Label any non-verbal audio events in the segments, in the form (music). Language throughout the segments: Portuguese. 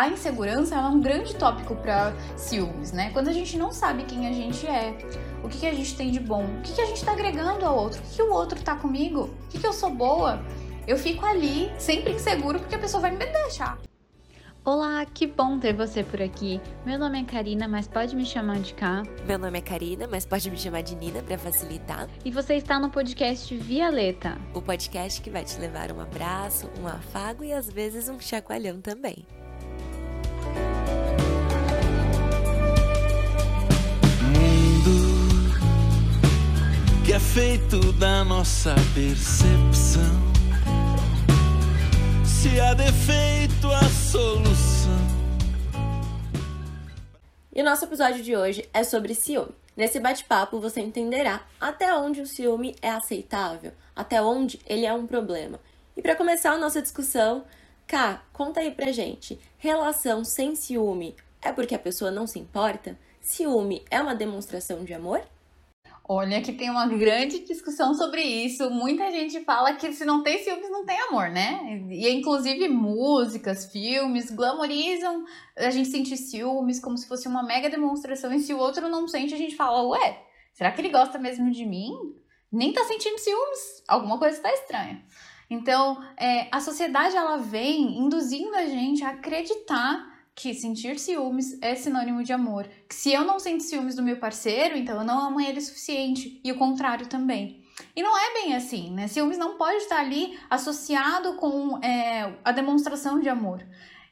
a insegurança é um grande tópico para ciúmes, né? Quando a gente não sabe quem a gente é, o que, que a gente tem de bom, o que, que a gente está agregando ao outro, o que, que o outro tá comigo, o que, que eu sou boa, eu fico ali sempre inseguro porque a pessoa vai me deixar. Olá, que bom ter você por aqui. Meu nome é Karina, mas pode me chamar de Cá. Meu nome é Karina, mas pode me chamar de Nina para facilitar. E você está no podcast Violeta, o podcast que vai te levar um abraço, um afago e às vezes um chacoalhão também. É feito da nossa percepção se há defeito, a solução. E o nosso episódio de hoje é sobre ciúme. Nesse bate-papo você entenderá até onde o ciúme é aceitável, até onde ele é um problema. E para começar a nossa discussão, Cá, conta aí pra gente. Relação sem ciúme é porque a pessoa não se importa? Ciúme é uma demonstração de amor? Olha que tem uma grande discussão sobre isso. Muita gente fala que se não tem ciúmes, não tem amor, né? E inclusive músicas, filmes glamorizam a gente sentir ciúmes como se fosse uma mega demonstração. E se o outro não sente, a gente fala, ué, será que ele gosta mesmo de mim? Nem tá sentindo ciúmes. Alguma coisa tá estranha. Então, é, a sociedade ela vem induzindo a gente a acreditar que sentir ciúmes é sinônimo de amor. Que se eu não sinto ciúmes do meu parceiro, então eu não amo ele o suficiente. E o contrário também. E não é bem assim, né? Ciúmes não pode estar ali associado com é, a demonstração de amor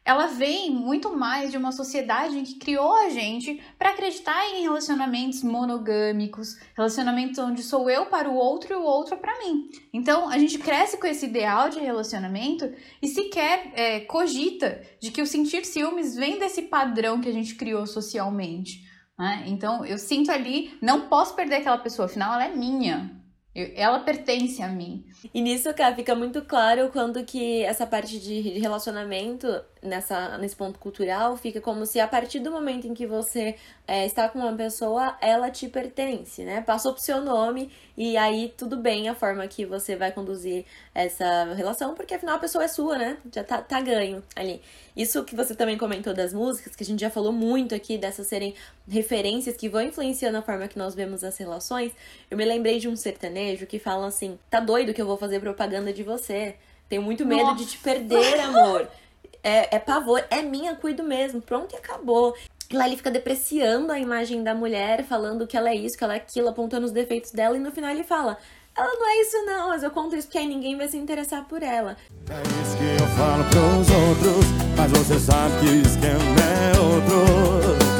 ela vem muito mais de uma sociedade que criou a gente para acreditar em relacionamentos monogâmicos, relacionamentos onde sou eu para o outro e o outro para mim. Então a gente cresce com esse ideal de relacionamento e sequer é, cogita de que o sentir ciúmes vem desse padrão que a gente criou socialmente. Né? Então eu sinto ali, não posso perder aquela pessoa, afinal ela é minha. Ela pertence a mim. E nisso, cara, fica muito claro quando que essa parte de relacionamento, nessa, nesse ponto cultural, fica como se a partir do momento em que você é, está com uma pessoa, ela te pertence, né? Passou pro seu nome e aí tudo bem a forma que você vai conduzir essa relação, porque afinal a pessoa é sua, né? Já tá, tá ganho ali. Isso que você também comentou das músicas, que a gente já falou muito aqui, dessas serem referências que vão influenciando a forma que nós vemos as relações. Eu me lembrei de um sertanejo que fala assim: tá doido que eu vou fazer propaganda de você? Tenho muito medo Nossa. de te perder, amor. (laughs) É, é pavor, é minha, cuido mesmo. Pronto e acabou. Lá ele fica depreciando a imagem da mulher, falando que ela é isso, que ela é aquilo, apontando os defeitos dela, e no final ele fala: ela não é isso, não, mas eu conto isso porque aí ninguém vai se interessar por ela. É isso que eu falo pros outros, mas você sabe que o esquema é outro.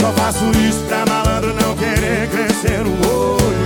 Só faço isso pra malandro não querer crescer o olho.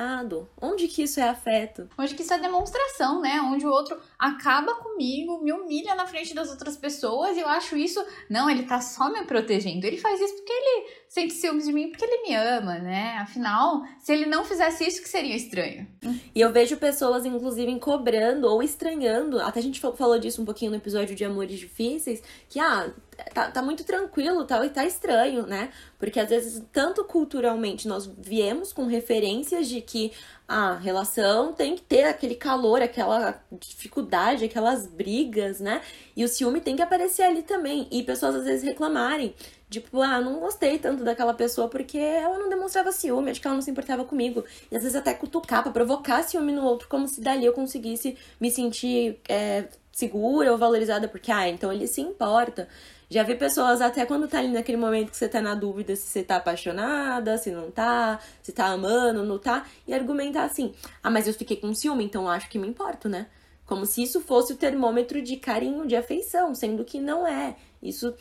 Cuidado? Onde que isso é afeto? Onde que isso é demonstração, né? Onde o outro acaba comigo, me humilha na frente das outras pessoas e eu acho isso. Não, ele tá só me protegendo. Ele faz isso porque ele sente ciúmes de mim, porque ele me ama, né? Afinal, se ele não fizesse isso, que seria estranho. E eu vejo pessoas, inclusive, cobrando ou estranhando. Até a gente falou disso um pouquinho no episódio de Amores Difíceis, que, ah, tá, tá muito tranquilo tal, e tá estranho, né? Porque às vezes, tanto culturalmente, nós viemos com referências de que a relação tem que ter aquele calor, aquela dificuldade, aquelas brigas, né? E o ciúme tem que aparecer ali também. E pessoas às vezes reclamarem. Tipo, ah, não gostei tanto daquela pessoa porque ela não demonstrava ciúme, acho que ela não se importava comigo. E às vezes até cutucar pra provocar ciúme no outro, como se dali eu conseguisse me sentir é, segura ou valorizada, porque, ah, então ele se importa. Já vi pessoas até quando tá ali naquele momento que você tá na dúvida se você tá apaixonada, se não tá, se tá amando, não tá, e argumentar assim: "Ah, mas eu fiquei com ciúme, então acho que me importo, né?" Como se isso fosse o termômetro de carinho, de afeição, sendo que não é. Isso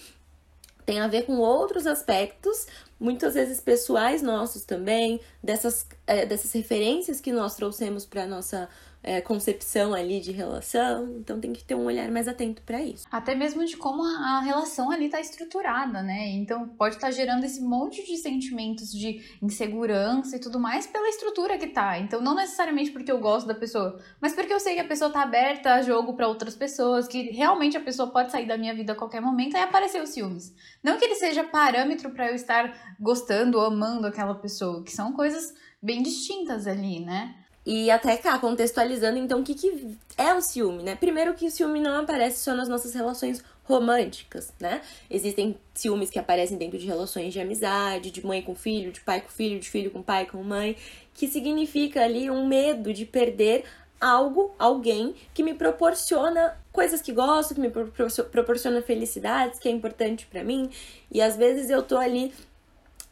tem a ver com outros aspectos, muitas vezes pessoais nossos também, dessas, é, dessas referências que nós trouxemos para nossa é, concepção ali de relação. Então tem que ter um olhar mais atento para isso. Até mesmo de como a, relação ali tá estruturada, né? Então pode estar tá gerando esse monte de sentimentos de insegurança e tudo mais pela estrutura que tá. Então não necessariamente porque eu gosto da pessoa, mas porque eu sei que a pessoa tá aberta a jogo para outras pessoas, que realmente a pessoa pode sair da minha vida a qualquer momento e aparecer os ciúmes. Não que ele seja parâmetro para eu estar gostando ou amando aquela pessoa, que são coisas bem distintas ali, né? E até cá, contextualizando, então, o que, que é o ciúme, né? Primeiro que o ciúme não aparece só nas nossas relações românticas, né? Existem ciúmes que aparecem dentro de relações de amizade, de mãe com filho, de pai com filho, de filho com pai com mãe, que significa ali um medo de perder algo, alguém que me proporciona coisas que gosto, que me proporciona felicidades, que é importante para mim. E às vezes eu tô ali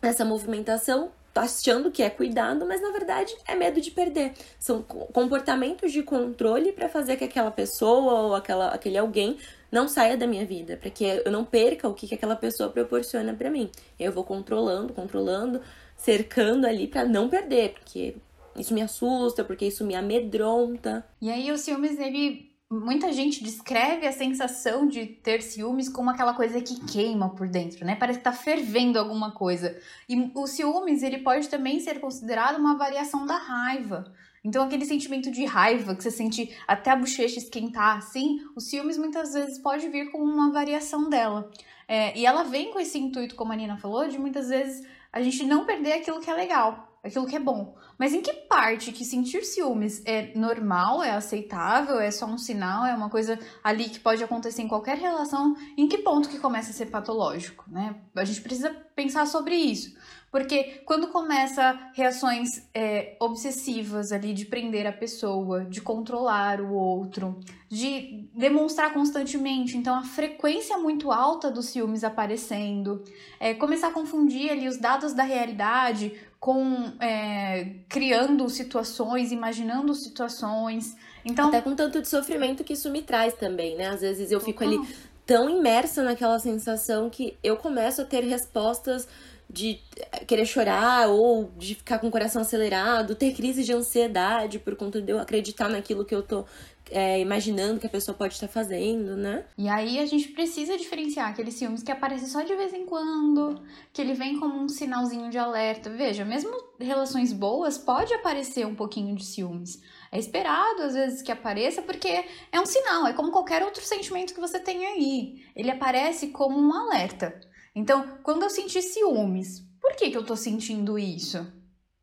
nessa movimentação achando que é cuidado, mas na verdade é medo de perder. São comportamentos de controle para fazer que aquela pessoa ou aquela, aquele alguém não saia da minha vida, para que eu não perca o que, que aquela pessoa proporciona para mim. Eu vou controlando, controlando, cercando ali para não perder, porque isso me assusta, porque isso me amedronta. E aí o ciúmes ele muita gente descreve a sensação de ter ciúmes como aquela coisa que queima por dentro, né? Parece que tá fervendo alguma coisa. E o ciúmes, ele pode também ser considerado uma variação da raiva. Então, aquele sentimento de raiva que você sente até a bochecha esquentar, assim, o ciúmes muitas vezes pode vir como uma variação dela. É, e ela vem com esse intuito, como a Nina falou, de muitas vezes a gente não perder aquilo que é legal aquilo que é bom. Mas em que parte que sentir ciúmes é normal, é aceitável, é só um sinal, é uma coisa ali que pode acontecer em qualquer relação, em que ponto que começa a ser patológico, né? A gente precisa pensar sobre isso. Porque quando começa reações é, obsessivas ali de prender a pessoa, de controlar o outro, de demonstrar constantemente, então a frequência muito alta dos ciúmes aparecendo, é, começar a confundir ali os dados da realidade com é, criando situações, imaginando situações. Então, Até com tanto de sofrimento que isso me traz também, né? Às vezes eu fico ali tão imersa naquela sensação que eu começo a ter respostas de querer chorar ou de ficar com o coração acelerado, ter crise de ansiedade por conta de eu acreditar naquilo que eu tô é, imaginando que a pessoa pode estar fazendo, né? E aí a gente precisa diferenciar aqueles ciúmes que aparecem só de vez em quando, que ele vem como um sinalzinho de alerta. Veja, mesmo relações boas, pode aparecer um pouquinho de ciúmes. É esperado às vezes que apareça porque é um sinal, é como qualquer outro sentimento que você tem aí. Ele aparece como um alerta. Então, quando eu sentir ciúmes, por que, que eu tô sentindo isso?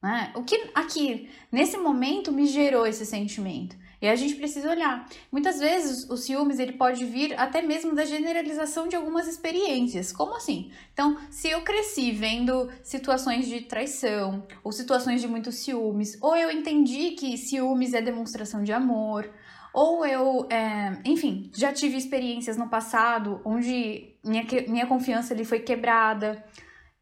Né? O que aqui, nesse momento, me gerou esse sentimento? E a gente precisa olhar. Muitas vezes o ciúmes ele pode vir até mesmo da generalização de algumas experiências. Como assim? Então, se eu cresci vendo situações de traição ou situações de muitos ciúmes, ou eu entendi que ciúmes é demonstração de amor, ou eu, é, enfim, já tive experiências no passado onde minha, minha confiança ali foi quebrada.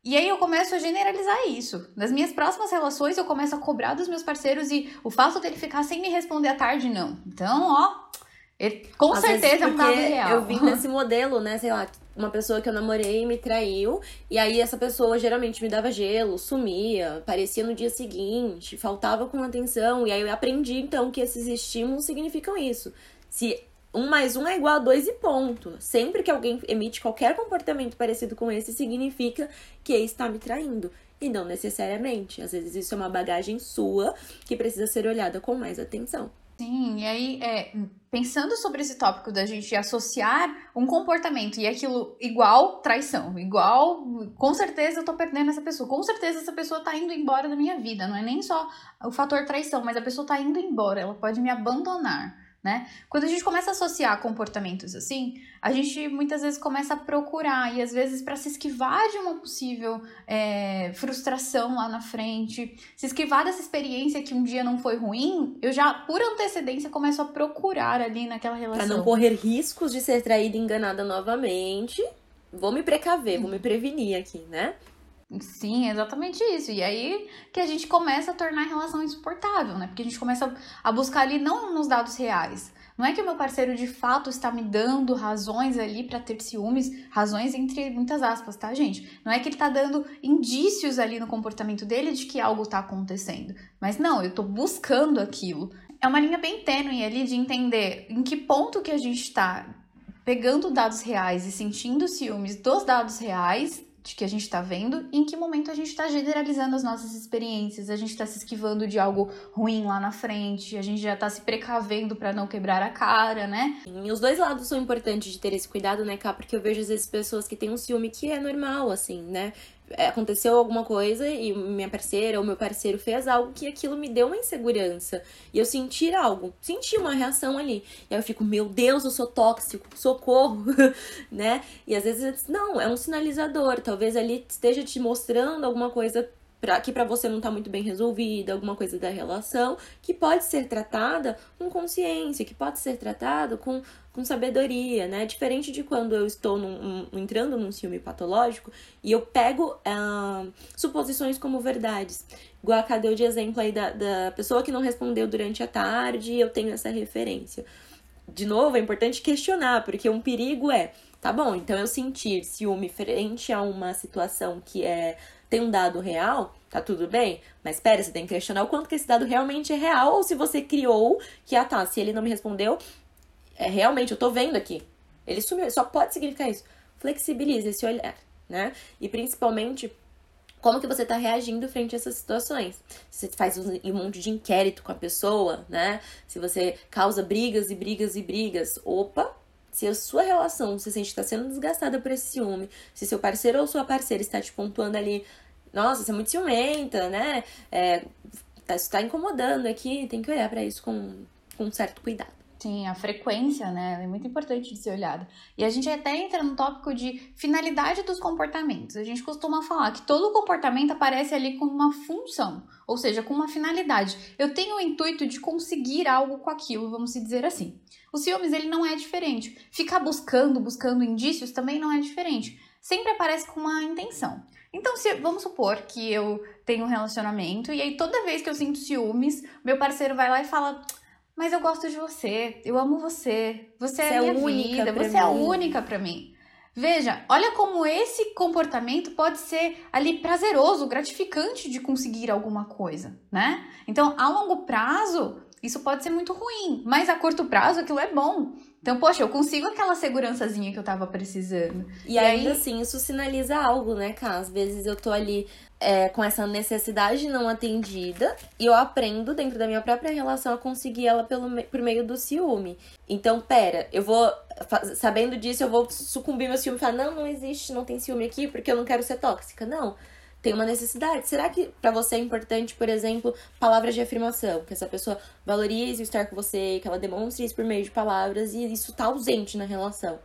E aí eu começo a generalizar isso. Nas minhas próximas relações, eu começo a cobrar dos meus parceiros e o fato dele ficar sem me responder à tarde, não. Então, ó, ele, com Às certeza é um dado real. Eu vim desse modelo, né? Sei lá, uma pessoa que eu namorei me traiu, e aí essa pessoa geralmente me dava gelo, sumia, aparecia no dia seguinte, faltava com atenção, e aí eu aprendi então que esses estímulos significam isso. Se um mais um é igual a dois e ponto. Sempre que alguém emite qualquer comportamento parecido com esse, significa que está me traindo. E não necessariamente. Às vezes isso é uma bagagem sua que precisa ser olhada com mais atenção. Sim, e aí, é, pensando sobre esse tópico da gente associar um comportamento e aquilo igual traição, igual, com certeza eu tô perdendo essa pessoa, com certeza essa pessoa tá indo embora da minha vida, não é nem só o fator traição, mas a pessoa tá indo embora, ela pode me abandonar né? Quando a gente começa a associar comportamentos assim, a gente muitas vezes começa a procurar, e às vezes para se esquivar de uma possível é, frustração lá na frente, se esquivar dessa experiência que um dia não foi ruim, eu já, por antecedência, começo a procurar ali naquela relação. Pra não correr riscos de ser traída e enganada novamente, vou me precaver, vou me prevenir aqui, né? Sim, exatamente isso. E aí que a gente começa a tornar a relação insuportável, né? Porque a gente começa a buscar ali não nos dados reais. Não é que o meu parceiro de fato está me dando razões ali para ter ciúmes, razões entre muitas aspas, tá, gente? Não é que ele está dando indícios ali no comportamento dele de que algo está acontecendo. Mas não, eu estou buscando aquilo. é uma linha bem tênue ali de entender em que ponto que a gente está pegando dados reais e sentindo ciúmes dos dados reais de que a gente está vendo e em que momento a gente está generalizando as nossas experiências, a gente está se esquivando de algo ruim lá na frente, a gente já está se precavendo para não quebrar a cara, né? E os dois lados são importantes de ter esse cuidado, né, Cá? Porque eu vejo às vezes pessoas que têm um ciúme que é normal, assim, né? É, aconteceu alguma coisa e minha parceira ou meu parceiro fez algo que aquilo me deu uma insegurança. E eu senti algo, senti uma reação ali. E aí eu fico, meu Deus, eu sou tóxico, socorro, (laughs) né? E às vezes, não, é um sinalizador. Talvez ali esteja te mostrando alguma coisa pra, que para você não tá muito bem resolvida, alguma coisa da relação, que pode ser tratada com consciência, que pode ser tratado com, com sabedoria, né? Diferente de quando eu estou num, um, entrando num ciúme patológico e eu pego uh, suposições como verdades. Igual a deu de exemplo aí da, da pessoa que não respondeu durante a tarde, eu tenho essa referência. De novo, é importante questionar, porque um perigo é, tá bom, então eu sentir ciúme frente a uma situação que é tem um dado real, tá tudo bem, mas espera, você tem que questionar o quanto que esse dado realmente é real ou se você criou que, ah tá, se ele não me respondeu, é realmente, eu tô vendo aqui. Ele sumiu, só pode significar isso. Flexibilize esse olhar, né? E principalmente, como que você tá reagindo frente a essas situações. Se você faz um monte de inquérito com a pessoa, né? Se você causa brigas e brigas e brigas, opa, se a sua relação você sente que está sendo desgastada por esse ciúme, se seu parceiro ou sua parceira está te pontuando ali, nossa, você é muito ciumenta, né? É, tá, isso tá incomodando aqui, tem que olhar para isso com, com certo cuidado. Sim, a frequência, né? É muito importante de ser olhada. E a gente até entra no tópico de finalidade dos comportamentos. A gente costuma falar que todo comportamento aparece ali com uma função, ou seja, com uma finalidade. Eu tenho o intuito de conseguir algo com aquilo, vamos dizer assim. O ciúmes, ele não é diferente. Ficar buscando, buscando indícios também não é diferente. Sempre aparece com uma intenção. Então, se, vamos supor que eu tenho um relacionamento e aí toda vez que eu sinto ciúmes, meu parceiro vai lá e fala: Mas eu gosto de você, eu amo você, você, é você é a minha vida, você mim. é a única para mim. Veja, olha como esse comportamento pode ser ali prazeroso, gratificante de conseguir alguma coisa, né? Então, a longo prazo, isso pode ser muito ruim, mas a curto prazo aquilo é bom. Então, poxa, eu consigo aquela segurançazinha que eu tava precisando. E, e ainda aí... assim, isso sinaliza algo, né, Cá? Às vezes eu tô ali é, com essa necessidade não atendida e eu aprendo dentro da minha própria relação a conseguir ela pelo, por meio do ciúme. Então, pera, eu vou, sabendo disso, eu vou sucumbir meu ciúme e falar: não, não existe, não tem ciúme aqui porque eu não quero ser tóxica. Não tem uma necessidade. Será que para você é importante, por exemplo, palavras de afirmação? Que essa pessoa valorize o estar com você, que ela demonstre isso por meio de palavras e isso tá ausente na relação.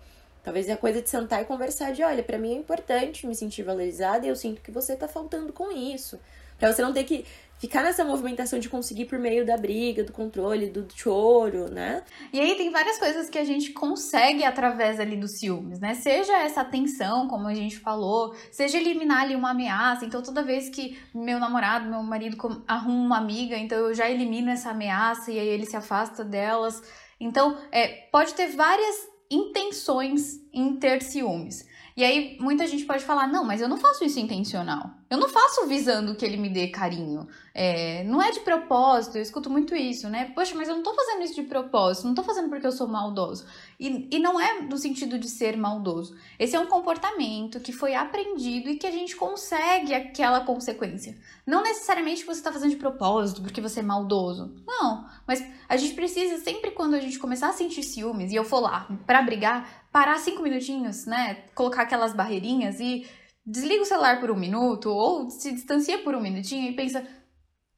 Talvez é a coisa de sentar e conversar de, olha, para mim é importante me sentir valorizada e eu sinto que você tá faltando com isso. Pra você não ter que ficar nessa movimentação de conseguir por meio da briga, do controle, do choro, né? E aí tem várias coisas que a gente consegue através ali dos ciúmes, né? Seja essa atenção, como a gente falou, seja eliminar ali uma ameaça. Então toda vez que meu namorado, meu marido arruma uma amiga, então eu já elimino essa ameaça e aí ele se afasta delas. Então, é, pode ter várias intenções em ter ciúmes. E aí muita gente pode falar: não, mas eu não faço isso intencional. Eu não faço visando que ele me dê carinho. É, não é de propósito, eu escuto muito isso, né? Poxa, mas eu não tô fazendo isso de propósito, não tô fazendo porque eu sou maldoso. E, e não é no sentido de ser maldoso. Esse é um comportamento que foi aprendido e que a gente consegue aquela consequência. Não necessariamente você tá fazendo de propósito porque você é maldoso. Não, mas a gente precisa sempre quando a gente começar a sentir ciúmes e eu for lá para brigar, parar cinco minutinhos, né? Colocar aquelas barreirinhas e desliga o celular por um minuto ou se distancia por um minutinho e pensa: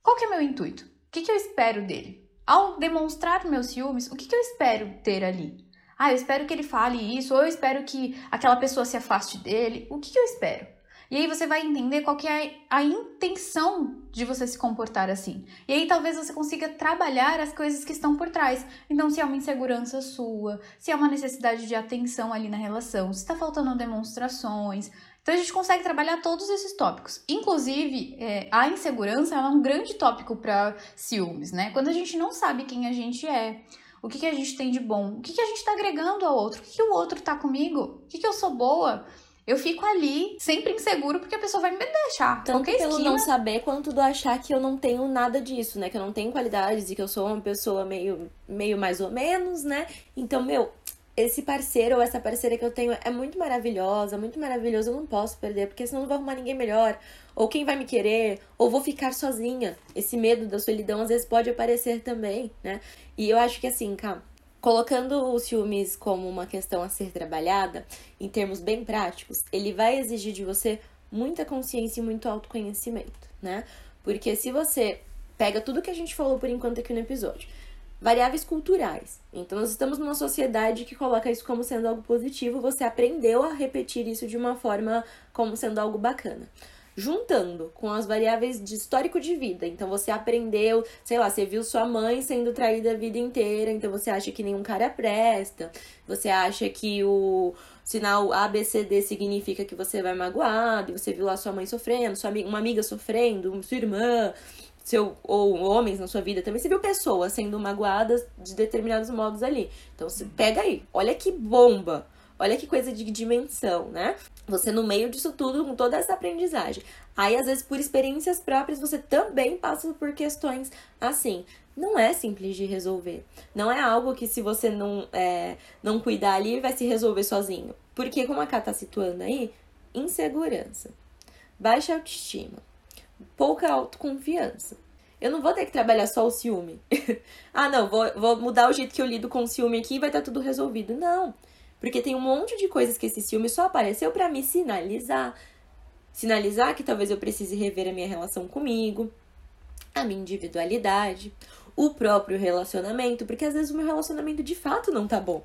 qual que é meu intuito? O que, que eu espero dele? Ao demonstrar meus ciúmes, o que, que eu espero ter ali? Ah, eu espero que ele fale isso, ou eu espero que aquela pessoa se afaste dele. O que, que eu espero? E aí você vai entender qual que é a intenção de você se comportar assim. E aí talvez você consiga trabalhar as coisas que estão por trás. Então, se é uma insegurança sua, se é uma necessidade de atenção ali na relação, se está faltando demonstrações. Então a gente consegue trabalhar todos esses tópicos. Inclusive, é, a insegurança é um grande tópico para ciúmes, né? Quando a gente não sabe quem a gente é, o que, que a gente tem de bom, o que, que a gente está agregando ao outro, o que, que o outro está comigo, o que, que eu sou boa. Eu fico ali sempre inseguro porque a pessoa vai me deixar. Tanto Qualquer pelo esquina, não saber, quanto do achar que eu não tenho nada disso, né? Que eu não tenho qualidades e que eu sou uma pessoa meio, meio mais ou menos, né? Então, meu, esse parceiro ou essa parceira que eu tenho é muito maravilhosa, muito maravilhoso, eu não posso perder, porque senão não vou arrumar ninguém melhor. Ou quem vai me querer, ou vou ficar sozinha. Esse medo da solidão às vezes pode aparecer também, né? E eu acho que assim, cara, colocando os ciúmes como uma questão a ser trabalhada, em termos bem práticos, ele vai exigir de você muita consciência e muito autoconhecimento, né? Porque se você pega tudo que a gente falou por enquanto aqui no episódio, variáveis culturais. Então, nós estamos numa sociedade que coloca isso como sendo algo positivo, você aprendeu a repetir isso de uma forma como sendo algo bacana. Juntando com as variáveis de histórico de vida. Então, você aprendeu, sei lá, você viu sua mãe sendo traída a vida inteira, então você acha que nenhum cara presta, você acha que o sinal ABCD significa que você vai magoado, e você viu lá sua mãe sofrendo, sua amiga, uma amiga sofrendo, sua irmã, seu, ou homens na sua vida também, você viu pessoas sendo magoadas de determinados modos ali. Então, você pega aí, olha que bomba, olha que coisa de dimensão, né? Você no meio disso tudo, com toda essa aprendizagem. Aí, às vezes, por experiências próprias, você também passa por questões assim. Não é simples de resolver. Não é algo que, se você não, é, não cuidar ali, vai se resolver sozinho. Porque, como a Ká tá situando aí, insegurança, baixa autoestima, pouca autoconfiança. Eu não vou ter que trabalhar só o ciúme. (laughs) ah, não, vou, vou mudar o jeito que eu lido com o ciúme aqui e vai estar tudo resolvido. Não. Porque tem um monte de coisas que esse ciúme só apareceu para me sinalizar. Sinalizar que talvez eu precise rever a minha relação comigo, a minha individualidade, o próprio relacionamento, porque às vezes o meu relacionamento de fato não tá bom.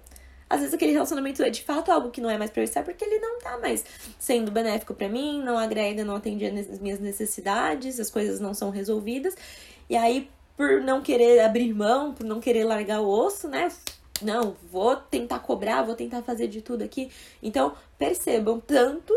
Às vezes aquele relacionamento é de fato algo que não é mais pra eu estar porque ele não tá mais sendo benéfico para mim, não agrega, não atende as minhas necessidades, as coisas não são resolvidas. E aí, por não querer abrir mão, por não querer largar o osso, né? Não, vou tentar cobrar, vou tentar fazer de tudo aqui. Então, percebam tanto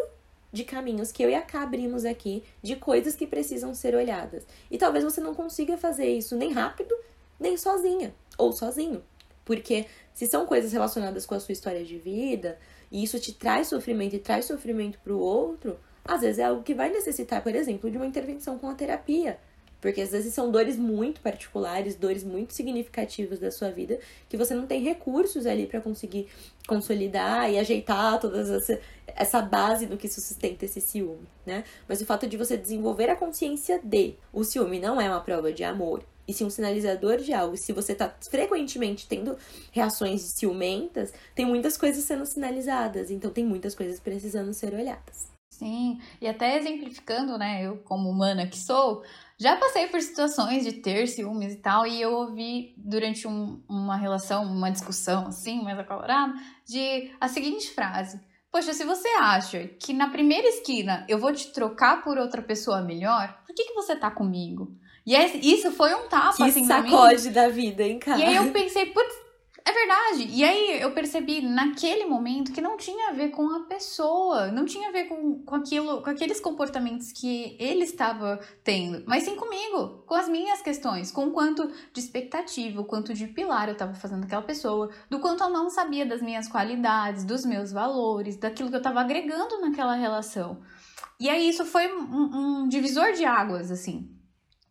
de caminhos que eu e a Ká abrimos aqui, de coisas que precisam ser olhadas. E talvez você não consiga fazer isso nem rápido, nem sozinha, ou sozinho. Porque se são coisas relacionadas com a sua história de vida, e isso te traz sofrimento e traz sofrimento para o outro, às vezes é algo que vai necessitar, por exemplo, de uma intervenção com a terapia. Porque às vezes são dores muito particulares, dores muito significativas da sua vida, que você não tem recursos ali para conseguir consolidar e ajeitar toda essa, essa base do que sustenta esse ciúme, né? Mas o fato de você desenvolver a consciência de o ciúme não é uma prova de amor, e sim um sinalizador de algo. Se você tá frequentemente tendo reações ciumentas, tem muitas coisas sendo sinalizadas, então tem muitas coisas precisando ser olhadas. Sim, e até exemplificando, né, eu como humana que sou, já passei por situações de ter ciúmes e tal, e eu ouvi durante um, uma relação, uma discussão assim, mais acalorada, de a seguinte frase: Poxa, se você acha que na primeira esquina eu vou te trocar por outra pessoa melhor, por que, que você tá comigo? E é, isso foi um tapa, que assim, sacode da vida, hein, cara? E aí eu pensei, putz, é verdade. E aí eu percebi naquele momento que não tinha a ver com a pessoa, não tinha a ver com, com aquilo, com aqueles comportamentos que ele estava tendo, mas sim comigo, com as minhas questões, com o quanto de expectativa, o quanto de pilar eu estava fazendo aquela pessoa, do quanto eu não sabia das minhas qualidades, dos meus valores, daquilo que eu estava agregando naquela relação. E aí isso foi um, um divisor de águas, assim.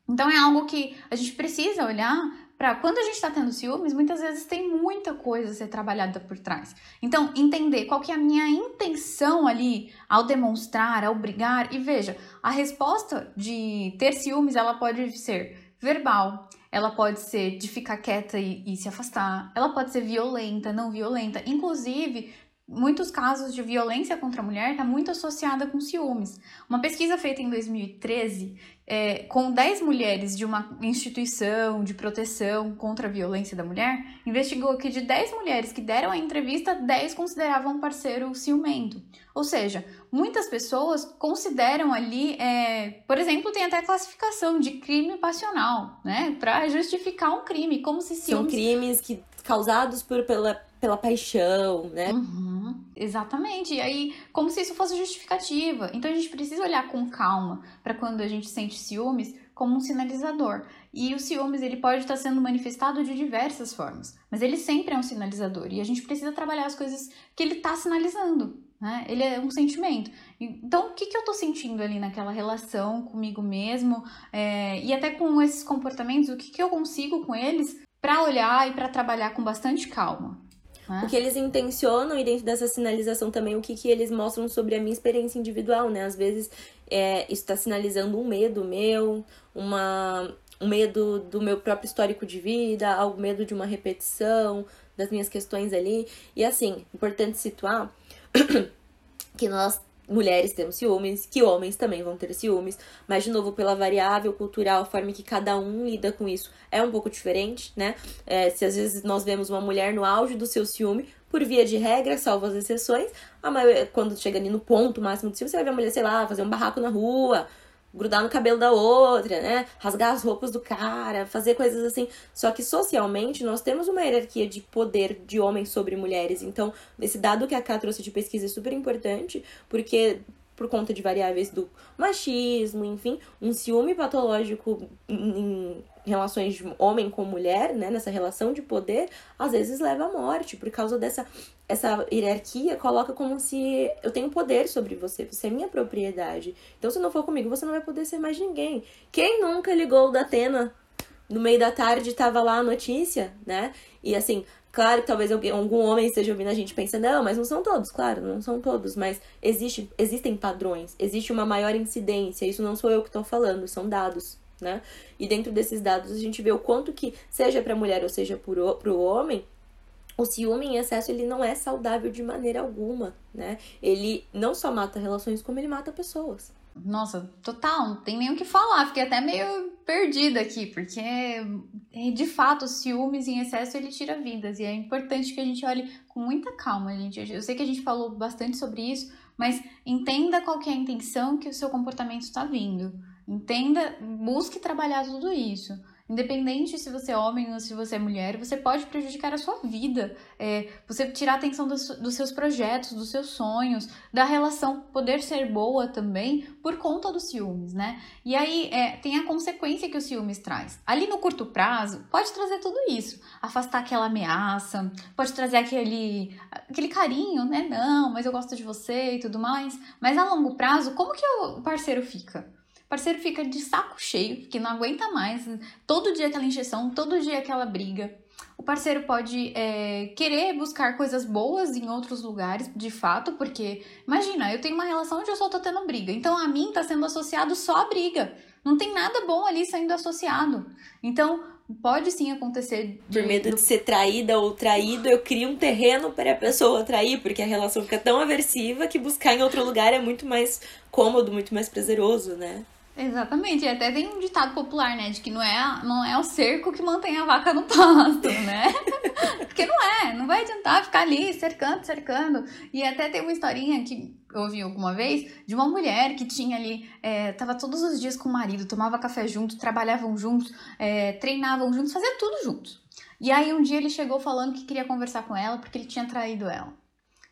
Então é algo que a gente precisa olhar para quando a gente está tendo ciúmes, muitas vezes tem muita coisa a ser trabalhada por trás. Então, entender qual que é a minha intenção ali ao demonstrar, ao brigar. E veja, a resposta de ter ciúmes, ela pode ser verbal, ela pode ser de ficar quieta e, e se afastar, ela pode ser violenta, não violenta. Inclusive, muitos casos de violência contra a mulher está muito associada com ciúmes. Uma pesquisa feita em 2013 é, com 10 mulheres de uma instituição de proteção contra a violência da mulher, investigou que de 10 mulheres que deram a entrevista, 10 consideravam um parceiro ciumento. Ou seja, muitas pessoas consideram ali, é, por exemplo, tem até classificação de crime passional, né? Para justificar um crime, como se ciúmes... São crimes que causados por, pela, pela paixão, né? Uhum, exatamente. E aí, como se isso fosse justificativa. Então a gente precisa olhar com calma para quando a gente sente ciúmes, como um sinalizador. E o ciúmes ele pode estar sendo manifestado de diversas formas, mas ele sempre é um sinalizador e a gente precisa trabalhar as coisas que ele está sinalizando. Né? Ele é um sentimento. Então, o que, que eu estou sentindo ali naquela relação comigo mesmo é, e até com esses comportamentos, o que, que eu consigo com eles para olhar e para trabalhar com bastante calma. Né? O que eles intencionam e dentro dessa sinalização também o que, que eles mostram sobre a minha experiência individual, né? Às vezes é, isso está sinalizando um medo meu, uma, um medo do meu próprio histórico de vida, algo medo de uma repetição das minhas questões ali. E assim, importante situar (coughs) que nós mulheres temos ciúmes, que homens também vão ter ciúmes, mas de novo, pela variável cultural, a forma que cada um lida com isso é um pouco diferente, né? É, se às vezes nós vemos uma mulher no auge do seu ciúme, por via de regra, salvo as exceções, a maioria, quando chega ali no ponto máximo de ciúme, você vai ver a mulher, sei lá, fazer um barraco na rua, grudar no cabelo da outra, né? Rasgar as roupas do cara, fazer coisas assim. Só que socialmente nós temos uma hierarquia de poder de homens sobre mulheres. Então, esse dado que a Ká trouxe de pesquisa é super importante, porque por conta de variáveis do machismo, enfim, um ciúme patológico em relações de homem com mulher, né, nessa relação de poder, às vezes leva à morte, por causa dessa essa hierarquia coloca como se eu tenho poder sobre você, você é minha propriedade. Então, se não for comigo, você não vai poder ser mais ninguém. Quem nunca ligou da Atena no meio da tarde tava lá a notícia, né? E assim, claro que talvez algum homem esteja ouvindo a gente pensando, não, mas não são todos, claro, não são todos, mas existe, existem padrões, existe uma maior incidência, isso não sou eu que estou falando, são dados, né? E dentro desses dados a gente vê o quanto que, seja para mulher ou seja para o homem, o ciúme em excesso ele não é saudável de maneira alguma, né? Ele não só mata relações, como ele mata pessoas. Nossa, total, não tem nem o que falar, fiquei até meio perdida aqui, porque de fato ciúmes em excesso ele tira vidas e é importante que a gente olhe com muita calma, gente. Eu sei que a gente falou bastante sobre isso, mas entenda qual é a intenção que o seu comportamento está vindo. Entenda, busque trabalhar tudo isso. Independente se você é homem ou se você é mulher, você pode prejudicar a sua vida. É, você tirar a atenção dos, dos, seus projetos, dos seus sonhos, da relação poder ser boa também por conta dos ciúmes, né? E aí é, tem a consequência que o ciúmes traz. Ali no curto prazo, pode trazer tudo isso. Afastar aquela ameaça, pode trazer aquele, aquele carinho, né? Não, mas eu gosto de você e tudo mais. Mas a longo prazo, como que o parceiro fica? O parceiro fica de saco cheio, que não aguenta mais, todo dia aquela injeção, todo dia aquela briga. O parceiro pode é, querer buscar coisas boas em outros lugares, de fato, porque imagina, eu tenho uma relação onde eu só tô tendo briga, então a mim tá sendo associado só a briga. Não tem nada bom ali sendo associado. Então, pode sim acontecer. De... Por medo de ser traída ou traído, eu crio um terreno para a pessoa trair, porque a relação fica tão aversiva que buscar em outro lugar é muito mais cômodo, muito mais prazeroso, né? Exatamente, e até tem um ditado popular, né, de que não é, não é o cerco que mantém a vaca no pasto, (laughs) né? Porque não é, não vai adiantar ficar ali cercando, cercando. E até tem uma historinha que eu ouvi alguma vez de uma mulher que tinha ali, é, tava todos os dias com o marido, tomava café junto, trabalhavam juntos, é, treinavam juntos, fazia tudo juntos. E aí um dia ele chegou falando que queria conversar com ela porque ele tinha traído ela.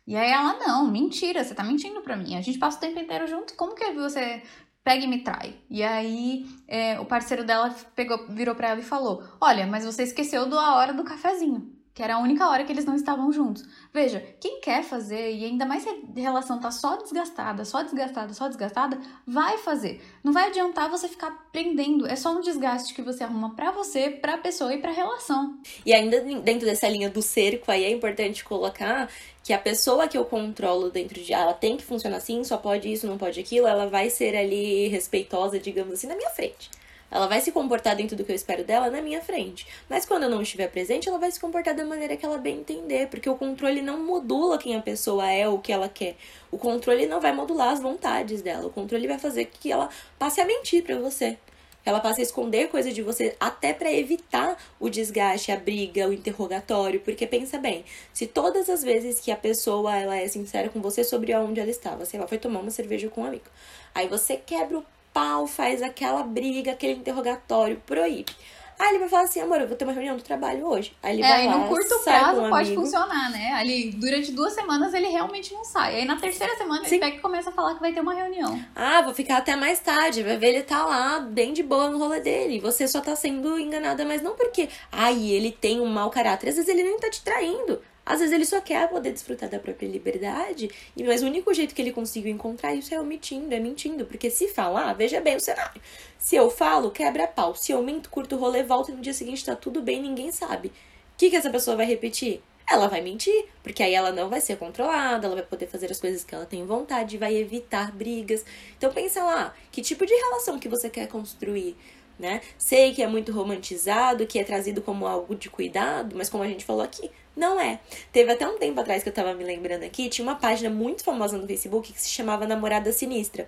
E aí ela, não, mentira, você tá mentindo pra mim. A gente passa o tempo inteiro junto, como que você pega e me trai. E aí é, o parceiro dela pegou, virou para ela e falou: Olha, mas você esqueceu da hora do cafezinho que era a única hora que eles não estavam juntos. Veja, quem quer fazer, e ainda mais se a relação tá só desgastada, só desgastada, só desgastada, vai fazer. Não vai adiantar você ficar prendendo, é só um desgaste que você arruma para você, pra pessoa e pra relação. E ainda dentro dessa linha do cerco, aí é importante colocar que a pessoa que eu controlo dentro de ela tem que funcionar assim, só pode isso, não pode aquilo, ela vai ser ali respeitosa, digamos assim, na minha frente. Ela vai se comportar dentro do que eu espero dela na minha frente. Mas quando eu não estiver presente, ela vai se comportar da maneira que ela bem entender, porque o controle não modula quem a pessoa é ou o que ela quer. O controle não vai modular as vontades dela. O controle vai fazer que ela passe a mentir para você. Ela passe a esconder coisas de você até para evitar o desgaste, a briga, o interrogatório, porque pensa bem, se todas as vezes que a pessoa ela é sincera com você sobre onde ela estava, sei lá, foi tomar uma cerveja com um amigo. Aí você quebra o pau, faz aquela briga, aquele interrogatório, proíbe. Aí ele vai falar assim, amor, eu vou ter uma reunião do trabalho hoje. Aí ele É, vai e lá, no curto prazo um pode amigo. funcionar, né? Ali, durante duas semanas ele realmente não sai. Aí na terceira semana Sim. ele pega e começa a falar que vai ter uma reunião. Ah, vou ficar até mais tarde. Vai ver ele tá lá, bem de boa no rolê dele. Você só tá sendo enganada, mas não porque, ai, ele tem um mau caráter. Às vezes ele nem tá te traindo. Às vezes ele só quer poder desfrutar da própria liberdade. Mas o único jeito que ele conseguiu encontrar isso é omitindo, é mentindo. Porque se falar, veja bem o cenário. Se eu falo, quebra pau. Se eu minto, curto o rolê, volta e no dia seguinte tá tudo bem, ninguém sabe. O que, que essa pessoa vai repetir? Ela vai mentir, porque aí ela não vai ser controlada, ela vai poder fazer as coisas que ela tem vontade, vai evitar brigas. Então pensa lá, que tipo de relação que você quer construir, né? Sei que é muito romantizado, que é trazido como algo de cuidado, mas como a gente falou aqui, não é. Teve até um tempo atrás que eu tava me lembrando aqui, tinha uma página muito famosa no Facebook que se chamava Namorada Sinistra.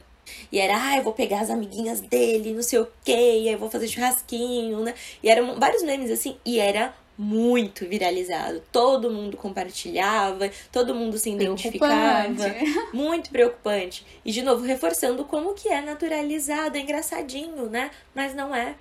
E era, ah, eu vou pegar as amiguinhas dele, não sei o quê, e aí eu vou fazer churrasquinho, né? E eram vários memes assim, e era muito viralizado. Todo mundo compartilhava, todo mundo se identificava. (laughs) Muito preocupante. E de novo, reforçando como que é naturalizado, é engraçadinho, né? Mas não é.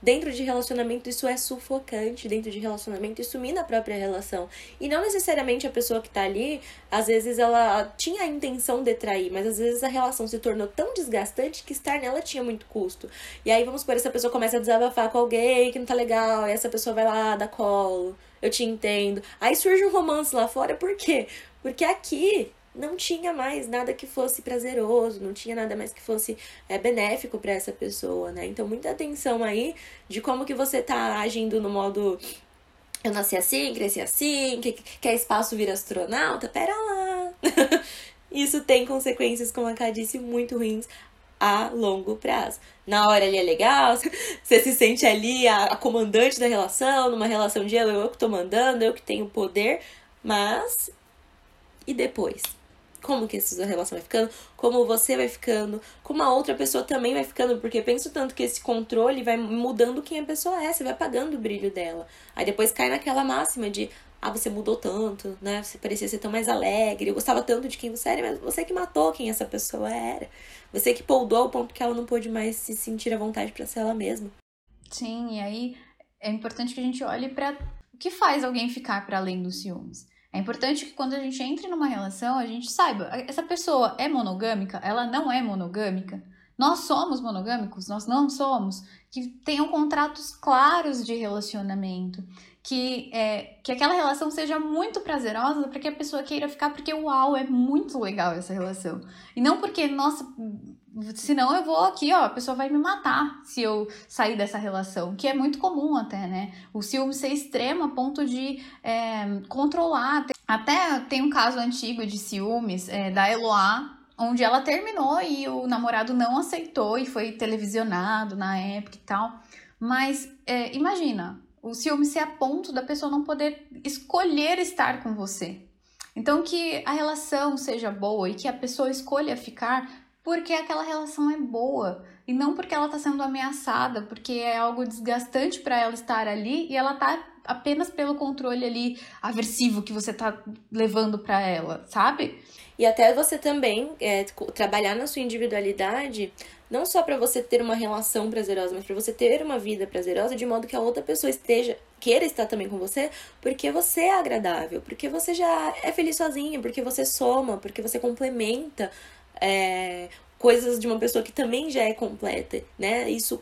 Dentro de relacionamento isso é sufocante, dentro de relacionamento isso mina a própria relação. E não necessariamente a pessoa que tá ali, às vezes ela tinha a intenção de trair, mas às vezes a relação se tornou tão desgastante que estar nela tinha muito custo. E aí vamos por essa pessoa começa a desabafar com alguém que não tá legal, e essa pessoa vai lá, dá colo, eu te entendo. Aí surge um romance lá fora, por quê? Porque aqui não tinha mais nada que fosse prazeroso, não tinha nada mais que fosse é, benéfico para essa pessoa, né? Então, muita atenção aí de como que você tá agindo no modo eu nasci assim, cresci assim, que, quer espaço vir astronauta? Pera lá. (laughs) Isso tem consequências, como a Ká disse, muito ruins a longo prazo. Na hora ali é legal, (laughs) você se sente ali a, a comandante da relação, numa relação de eu, eu que tô mandando, eu que tenho poder, mas e depois? Como que essa relação vai ficando? Como você vai ficando? Como a outra pessoa também vai ficando? Porque penso tanto que esse controle vai mudando quem a pessoa é, você vai apagando o brilho dela. Aí depois cai naquela máxima de ah, você mudou tanto, né? Você parecia ser tão mais alegre, eu gostava tanto de quem você era, mas você que matou quem essa pessoa era. Você que poldou ao ponto que ela não pôde mais se sentir à vontade para ser ela mesma. Sim, e aí é importante que a gente olhe para o que faz alguém ficar para além dos ciúmes. É importante que quando a gente entre numa relação, a gente saiba, essa pessoa é monogâmica? Ela não é monogâmica? Nós somos monogâmicos? Nós não somos? Que tenham contratos claros de relacionamento. Que, é, que aquela relação seja muito prazerosa para que a pessoa queira ficar, porque uau, é muito legal essa relação. E não porque, nossa, senão eu vou aqui, ó, a pessoa vai me matar se eu sair dessa relação, que é muito comum até, né? O ciúme ser extremo a ponto de é, controlar. Até tem um caso antigo de ciúmes é, da Eloá, onde ela terminou e o namorado não aceitou e foi televisionado na época e tal. Mas é, imagina, o ciúme ser a ponto da pessoa não poder escolher estar com você. Então que a relação seja boa e que a pessoa escolha ficar porque aquela relação é boa e não porque ela está sendo ameaçada, porque é algo desgastante para ela estar ali e ela tá apenas pelo controle ali aversivo que você tá levando para ela, sabe? E até você também é, trabalhar na sua individualidade, não só para você ter uma relação prazerosa, mas para você ter uma vida prazerosa de modo que a outra pessoa esteja queira estar também com você, porque você é agradável, porque você já é feliz sozinha, porque você soma, porque você complementa é, coisas de uma pessoa que também já é completa, né? Isso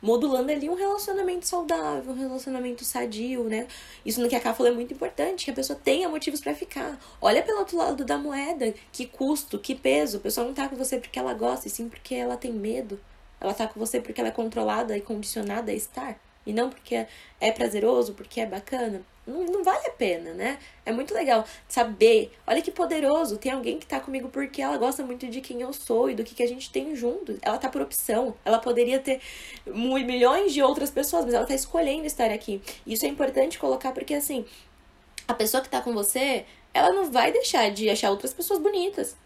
modulando ali um relacionamento saudável, um relacionamento sadio, né? Isso no que a Ká falou é muito importante, que a pessoa tenha motivos para ficar. Olha pelo outro lado da moeda, que custo, que peso. A pessoa não tá com você porque ela gosta, e sim porque ela tem medo. Ela tá com você porque ela é controlada e condicionada a estar. E não porque é prazeroso, porque é bacana. Não, não, vale a pena, né? É muito legal saber. Olha que poderoso. Tem alguém que tá comigo porque ela gosta muito de quem eu sou e do que, que a gente tem junto. Ela tá por opção. Ela poderia ter milhões de outras pessoas, mas ela tá escolhendo estar aqui. Isso é importante colocar porque, assim, a pessoa que tá com você, ela não vai deixar de achar outras pessoas bonitas.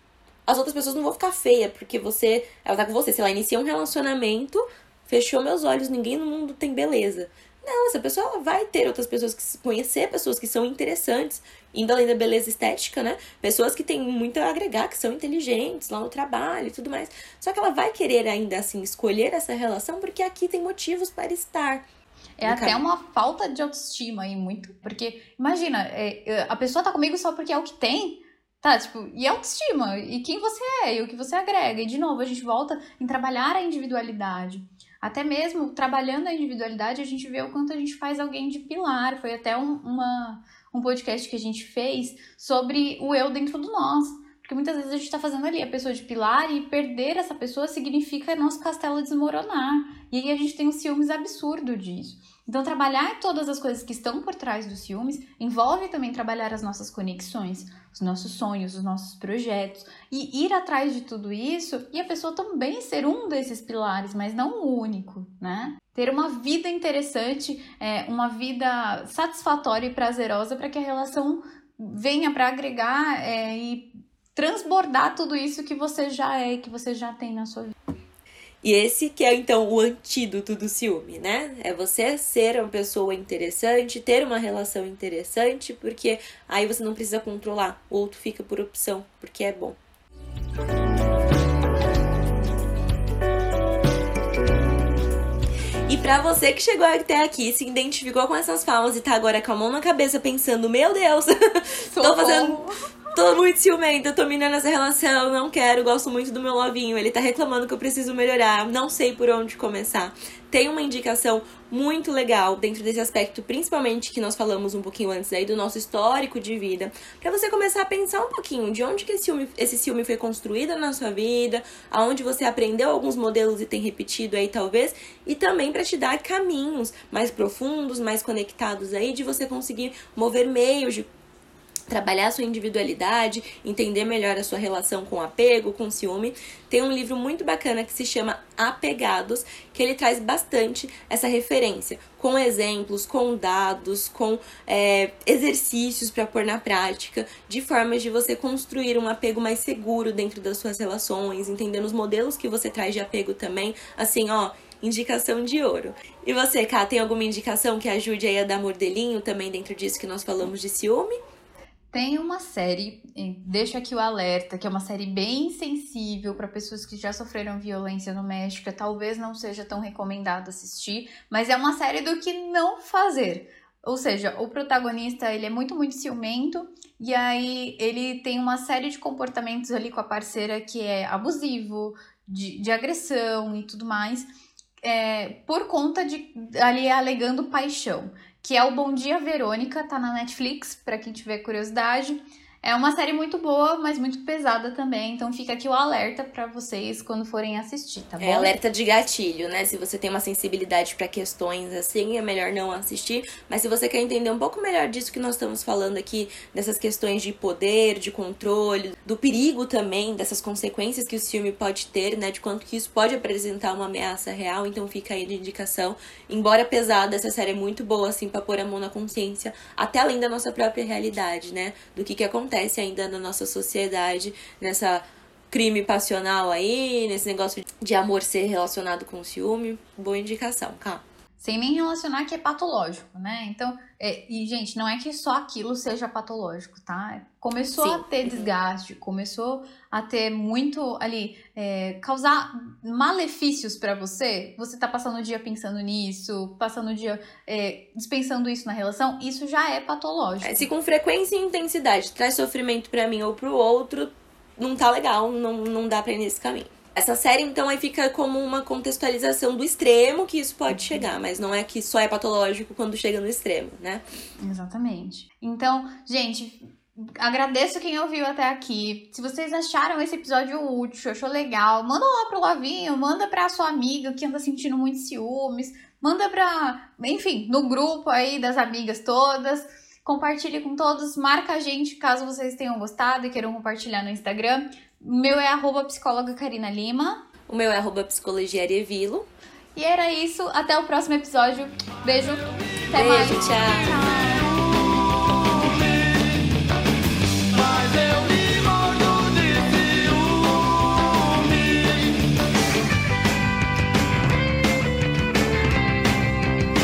As outras pessoas não vão ficar feias porque você. Ela tá com você. Se ela inicia um relacionamento, fechou meus olhos, ninguém no mundo tem beleza. Não, essa pessoa vai ter outras pessoas que conhecer pessoas que são interessantes, indo além da beleza estética, né? Pessoas que têm muito a agregar, que são inteligentes lá no trabalho e tudo mais. Só que ela vai querer ainda assim escolher essa relação porque aqui tem motivos para estar. É até uma falta de autoestima aí, muito. Porque, imagina, é, a pessoa tá comigo só porque é o que tem. Tá, tipo, e autoestima, e quem você é, e o que você agrega. E de novo, a gente volta em trabalhar a individualidade. Até mesmo trabalhando a individualidade, a gente vê o quanto a gente faz alguém de pilar. Foi até um, uma, um podcast que a gente fez sobre o eu dentro do nós. Porque muitas vezes a gente está fazendo ali a pessoa de pilar e perder essa pessoa significa nosso castelo desmoronar. E aí a gente tem um ciúmes absurdo disso. Então, trabalhar todas as coisas que estão por trás dos ciúmes envolve também trabalhar as nossas conexões, os nossos sonhos, os nossos projetos e ir atrás de tudo isso e a pessoa também ser um desses pilares, mas não o único, né? Ter uma vida interessante, é, uma vida satisfatória e prazerosa para que a relação venha para agregar é, e transbordar tudo isso que você já é que você já tem na sua vida. E esse que é então o antídoto do ciúme, né? É você ser uma pessoa interessante, ter uma relação interessante, porque aí você não precisa controlar, o outro fica por opção, porque é bom. E para você que chegou até aqui, se identificou com essas falas e tá agora com a mão na cabeça pensando, meu Deus, (laughs) tô fazendo Tô muito ciumenta, tô minando essa relação, não quero, gosto muito do meu novinho, ele tá reclamando que eu preciso melhorar, não sei por onde começar. Tem uma indicação muito legal dentro desse aspecto, principalmente que nós falamos um pouquinho antes aí do nosso histórico de vida, para você começar a pensar um pouquinho de onde que esse ciúme, esse ciúme foi construído na sua vida, aonde você aprendeu alguns modelos e tem repetido aí talvez, e também para te dar caminhos mais profundos, mais conectados aí de você conseguir mover meios de trabalhar sua individualidade, entender melhor a sua relação com apego, com ciúme. Tem um livro muito bacana que se chama Apegados, que ele traz bastante essa referência, com exemplos, com dados, com é, exercícios para pôr na prática, de formas de você construir um apego mais seguro dentro das suas relações, entendendo os modelos que você traz de apego também. Assim, ó, indicação de ouro. E você, Cá, tem alguma indicação que ajude aí a dar mordelinho também dentro disso que nós falamos de ciúme? Tem uma série, deixo aqui o alerta, que é uma série bem sensível para pessoas que já sofreram violência doméstica, talvez não seja tão recomendado assistir, mas é uma série do que não fazer. Ou seja, o protagonista, ele é muito, muito ciumento, e aí ele tem uma série de comportamentos ali com a parceira que é abusivo, de, de agressão e tudo mais, é, por conta de ali alegando paixão que é o Bom Dia Verônica, tá na Netflix, para quem tiver curiosidade. É uma série muito boa, mas muito pesada também, então fica aqui o alerta para vocês quando forem assistir, tá é bom? É alerta de gatilho, né? Se você tem uma sensibilidade para questões assim, é melhor não assistir, mas se você quer entender um pouco melhor disso que nós estamos falando aqui, dessas questões de poder, de controle, do perigo também, dessas consequências que o filme pode ter, né, de quanto que isso pode apresentar uma ameaça real, então fica aí de indicação. Embora pesada, essa série é muito boa assim para pôr a mão na consciência, até além da nossa própria realidade, né? Do que que acontece acontece ainda na nossa sociedade, nessa crime passional aí, nesse negócio de amor ser relacionado com ciúme. Boa indicação, cá. Sem nem relacionar que é patológico, né? Então, é, e gente, não é que só aquilo seja patológico, tá? Começou Sim. a ter desgaste, começou a ter muito ali, é, causar malefícios para você. Você tá passando o dia pensando nisso, passando o dia é, dispensando isso na relação, isso já é patológico. É, se com frequência e intensidade traz sofrimento para mim ou pro outro, não tá legal, não, não dá pra ir nesse caminho. Essa série, então, aí fica como uma contextualização do extremo que isso pode chegar, mas não é que só é patológico quando chega no extremo, né? Exatamente. Então, gente, agradeço quem ouviu até aqui. Se vocês acharam esse episódio útil, achou legal, manda lá pro Lavinho, manda pra sua amiga que anda sentindo muito ciúmes, manda pra, enfim, no grupo aí das amigas todas. Compartilhe com todos, marca a gente caso vocês tenham gostado e queiram compartilhar no Instagram. O meu é arroba psicóloga Karina Lima. O meu é arroba psicologia Arevilo. E era isso. Até o próximo episódio. Beijo. Até Beijo, mais. tchau. tchau.